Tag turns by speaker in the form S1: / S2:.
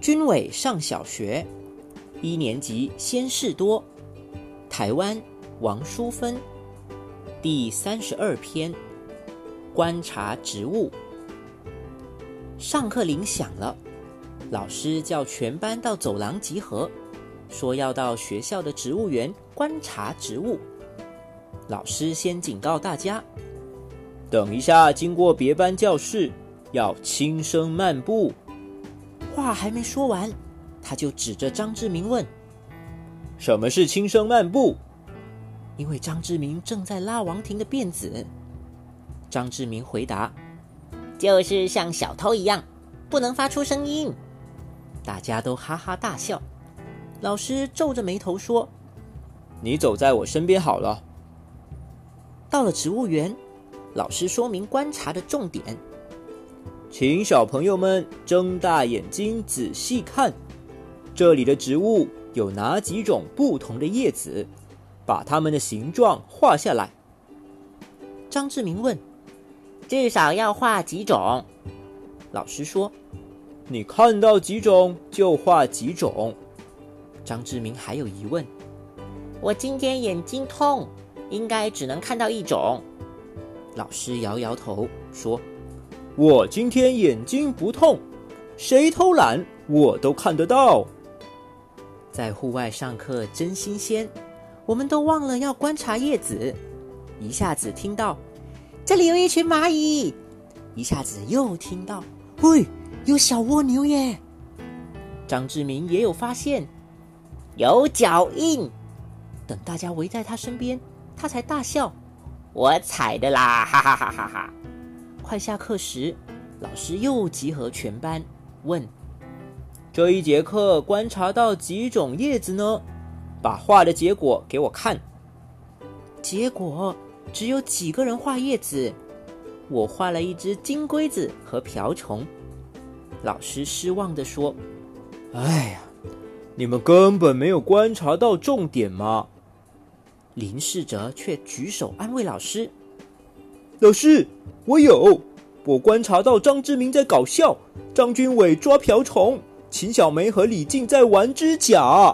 S1: 军伟上小学，一年级先事多。台湾王淑芬，第三十二篇，观察植物。上课铃响了，老师叫全班到走廊集合，说要到学校的植物园观察植物。老师先警告大家：等一下经过别班教室，要轻声漫步。话还没说完，他就指着张志明问：“什么是轻声漫步？”因为张志明正在拉王婷的辫子。张志明回答：“就是像小偷一样，不能发出声音。”大家都哈哈大笑。老师皱着眉头说：“你走在我身边好了。”到了植物园，老师说明观察的重点。请小朋友们睁大眼睛仔细看，这里的植物有哪几种不同的叶子？把它们的形状画下来。张志明问：“至少要画几种？”老师说：“你看到几种就画几种。”张志明还有疑问：“我今天眼睛痛，应该只能看到一种。”老师摇摇头说。我今天眼睛不痛，谁偷懒我都看得到。在户外上课真新鲜，我们都忘了要观察叶子。一下子听到这里有一群蚂蚁，一下子又听到，喂，有小蜗牛耶！张志明也有发现，有脚印。等大家围在他身边，他才大笑：“我踩的啦！”哈哈哈哈哈。快下课时，老师又集合全班，问：“这一节课观察到几种叶子呢？把画的结果给我看。”结果只有几个人画叶子，我画了一只金龟子和瓢虫。老师失望地说：“哎呀，你们根本没有观察到重点嘛！”林世哲却举手安慰老师。老师，我有，我观察到张志明在搞笑，张军伟抓瓢虫，秦小梅和李静在玩指甲。